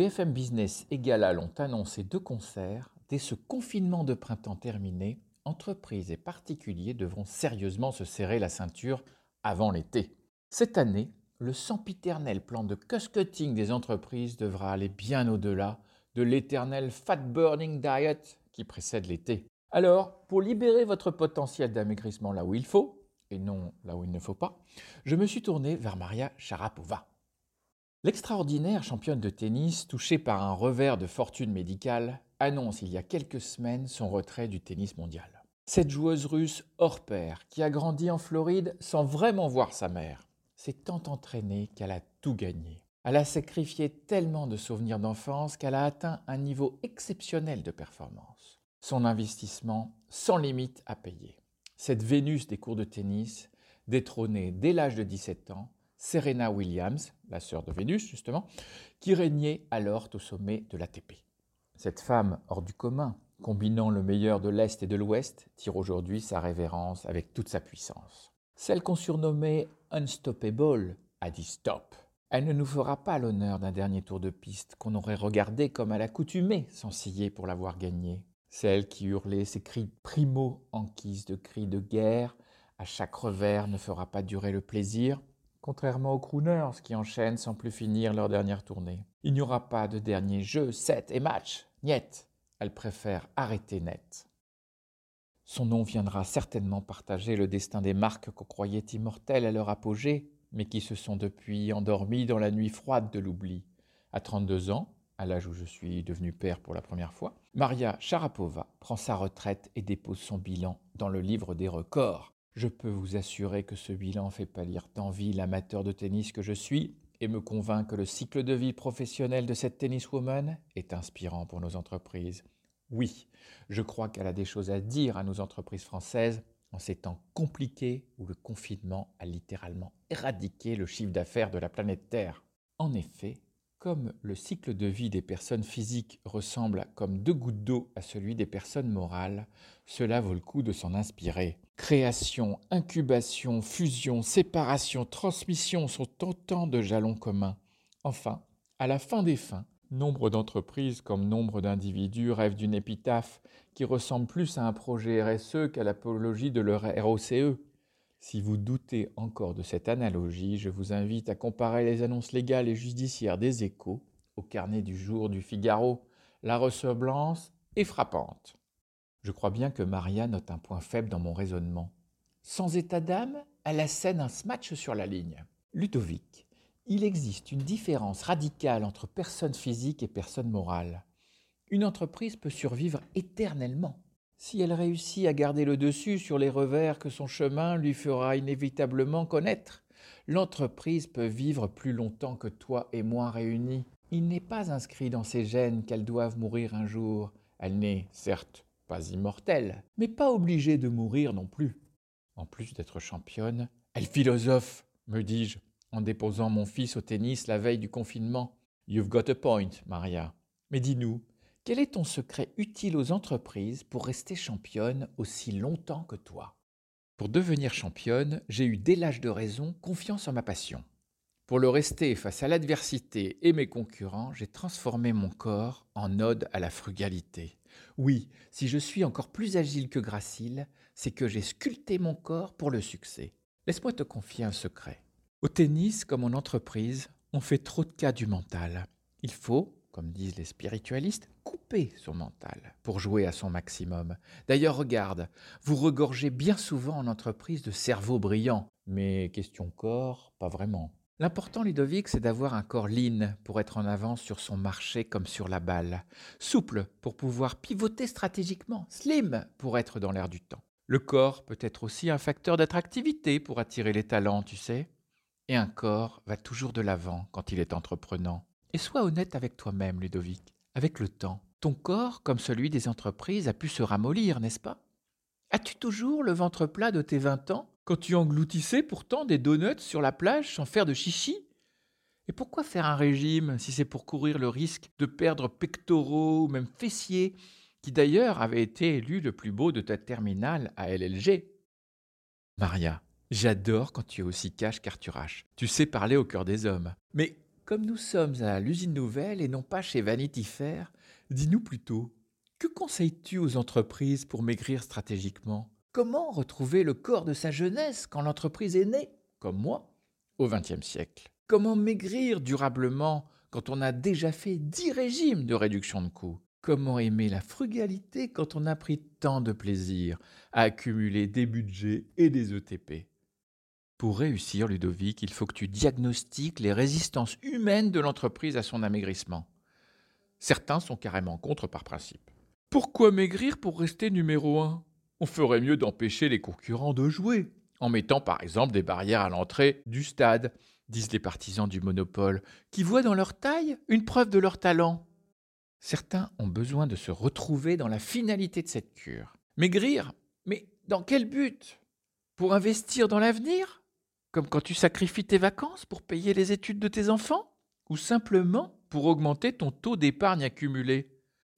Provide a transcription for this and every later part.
BFM Business et Gala l'ont annoncé de concert, dès ce confinement de printemps terminé, entreprises et particuliers devront sérieusement se serrer la ceinture avant l'été. Cette année, le sempiternel plan de cost-cutting des entreprises devra aller bien au-delà de l'éternel fat burning diet qui précède l'été. Alors, pour libérer votre potentiel d'amaigrissement là où il faut, et non là où il ne faut pas, je me suis tourné vers Maria Sharapova. L'extraordinaire championne de tennis, touchée par un revers de fortune médicale, annonce il y a quelques semaines son retrait du tennis mondial. Cette joueuse russe hors pair, qui a grandi en Floride sans vraiment voir sa mère, s'est tant entraînée qu'elle a tout gagné. Elle a sacrifié tellement de souvenirs d'enfance qu'elle a atteint un niveau exceptionnel de performance. Son investissement sans limite à payer. Cette Vénus des cours de tennis, détrônée dès l'âge de 17 ans, Serena Williams, la sœur de Vénus justement, qui régnait alors au sommet de l'ATP. Cette femme hors du commun, combinant le meilleur de l'Est et de l'Ouest, tire aujourd'hui sa révérence avec toute sa puissance. Celle qu'on surnommait Unstoppable a dit stop. Elle ne nous fera pas l'honneur d'un dernier tour de piste qu'on aurait regardé comme à l'accoutumée sans scier pour l'avoir gagné. Celle qui hurlait ses cris primo guise de cris de guerre à chaque revers ne fera pas durer le plaisir, contrairement aux crooners qui enchaînent sans plus finir leur dernière tournée. Il n'y aura pas de dernier jeu, set et match. Niet, elle préfère arrêter net. Son nom viendra certainement partager le destin des marques qu'on croyait immortelles à leur apogée, mais qui se sont depuis endormis dans la nuit froide de l'oubli. À 32 ans, à l'âge où je suis devenu père pour la première fois, Maria Sharapova prend sa retraite et dépose son bilan dans le livre des records. Je peux vous assurer que ce bilan fait pâlir d'envie l'amateur de tennis que je suis et me convainc que le cycle de vie professionnel de cette tenniswoman est inspirant pour nos entreprises. Oui, je crois qu'elle a des choses à dire à nos entreprises françaises en ces temps compliqués où le confinement a littéralement éradiqué le chiffre d'affaires de la planète Terre. En effet, comme le cycle de vie des personnes physiques ressemble comme deux gouttes d'eau à celui des personnes morales, cela vaut le coup de s'en inspirer. Création, incubation, fusion, séparation, transmission sont autant de jalons communs. Enfin, à la fin des fins, Nombre d'entreprises comme nombre d'individus rêvent d'une épitaphe qui ressemble plus à un projet RSE qu'à l'apologie de leur ROCE. Si vous doutez encore de cette analogie, je vous invite à comparer les annonces légales et judiciaires des échos au carnet du jour du Figaro. La ressemblance est frappante. Je crois bien que Maria note un point faible dans mon raisonnement. Sans état d'âme, elle assène un smatch sur la ligne. Ludovic, il existe une différence radicale entre personne physique et personne morale. Une entreprise peut survivre éternellement. Si elle réussit à garder le dessus sur les revers que son chemin lui fera inévitablement connaître, l'entreprise peut vivre plus longtemps que toi et moi réunis. Il n'est pas inscrit dans ses gènes qu'elle doive mourir un jour. Elle n'est, certes, pas immortelle, mais pas obligée de mourir non plus. En plus d'être championne, elle philosophe, me dis-je, en déposant mon fils au tennis la veille du confinement. You've got a point, Maria. Mais dis-nous, quel est ton secret utile aux entreprises pour rester championne aussi longtemps que toi? Pour devenir championne, j'ai eu dès l'âge de raison confiance en ma passion. Pour le rester face à l'adversité et mes concurrents, j'ai transformé mon corps en ode à la frugalité. Oui, si je suis encore plus agile que gracile, c'est que j'ai sculpté mon corps pour le succès. Laisse-moi te confier un secret. Au tennis comme en entreprise, on fait trop de cas du mental. Il faut, comme disent les spiritualistes, couper son mental pour jouer à son maximum. D'ailleurs, regarde, vous regorgez bien souvent en entreprise de cerveaux brillants, mais question corps, pas vraiment. L'important, Ludovic, c'est d'avoir un corps lean pour être en avance sur son marché comme sur la balle, souple pour pouvoir pivoter stratégiquement, slim pour être dans l'air du temps. Le corps peut être aussi un facteur d'attractivité pour attirer les talents, tu sais. Et un corps va toujours de l'avant quand il est entreprenant. Et sois honnête avec toi-même, Ludovic. Avec le temps, ton corps, comme celui des entreprises, a pu se ramollir, n'est-ce pas? As-tu toujours le ventre plat de tes 20 ans, quand tu engloutissais pourtant des donuts sur la plage sans faire de chichi? Et pourquoi faire un régime si c'est pour courir le risque de perdre pectoraux ou même fessiers, qui d'ailleurs avait été élu le plus beau de ta terminale à LLG Maria, J'adore quand tu es aussi cash qu'Arthur H. Tu sais parler au cœur des hommes. Mais comme nous sommes à l'usine nouvelle et non pas chez Vanity Fair, dis-nous plutôt, que conseilles-tu aux entreprises pour maigrir stratégiquement? Comment retrouver le corps de sa jeunesse quand l'entreprise est née, comme moi, au XXe siècle? Comment maigrir durablement quand on a déjà fait dix régimes de réduction de coûts? Comment aimer la frugalité quand on a pris tant de plaisir à accumuler des budgets et des ETP pour réussir, Ludovic, il faut que tu diagnostiques les résistances humaines de l'entreprise à son amaigrissement. Certains sont carrément contre par principe. Pourquoi maigrir pour rester numéro un? On ferait mieux d'empêcher les concurrents de jouer, en mettant par exemple des barrières à l'entrée du stade, disent les partisans du monopole, qui voient dans leur taille une preuve de leur talent. Certains ont besoin de se retrouver dans la finalité de cette cure. Maigrir? Mais dans quel but? Pour investir dans l'avenir? Comme quand tu sacrifies tes vacances pour payer les études de tes enfants Ou simplement pour augmenter ton taux d'épargne accumulé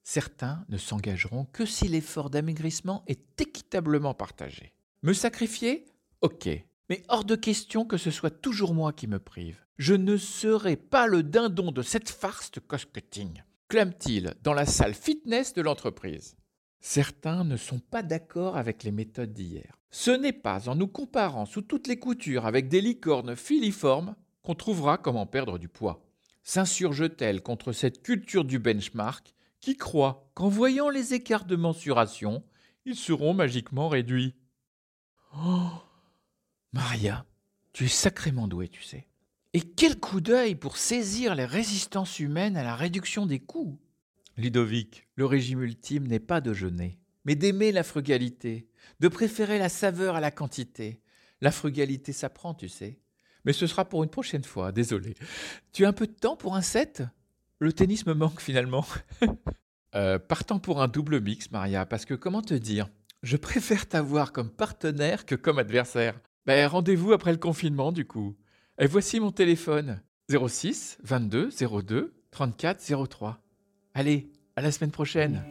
Certains ne s'engageront que si l'effort d'amaigrissement est équitablement partagé. Me sacrifier? Ok. Mais hors de question que ce soit toujours moi qui me prive. Je ne serai pas le dindon de cette farce de cost-cutting, clame-t-il dans la salle fitness de l'entreprise. Certains ne sont pas d'accord avec les méthodes d'hier. Ce n'est pas en nous comparant sous toutes les coutures avec des licornes filiformes qu'on trouvera comment perdre du poids. S'insurge-t-elle contre cette culture du benchmark qui croit qu'en voyant les écarts de mensuration, ils seront magiquement réduits? Oh Maria, tu es sacrément douée, tu sais. Et quel coup d'œil pour saisir les résistances humaines à la réduction des coûts Ludovic, le régime ultime n'est pas de jeûner, mais d'aimer la frugalité, de préférer la saveur à la quantité. La frugalité s'apprend, tu sais. Mais ce sera pour une prochaine fois, désolé. Tu as un peu de temps pour un set? Le tennis me manque finalement. euh, partant pour un double mix, Maria, parce que comment te dire? Je préfère t'avoir comme partenaire que comme adversaire. Ben, rendez-vous après le confinement, du coup. Et voici mon téléphone 06 22 02 34 03. Allez, à la semaine prochaine.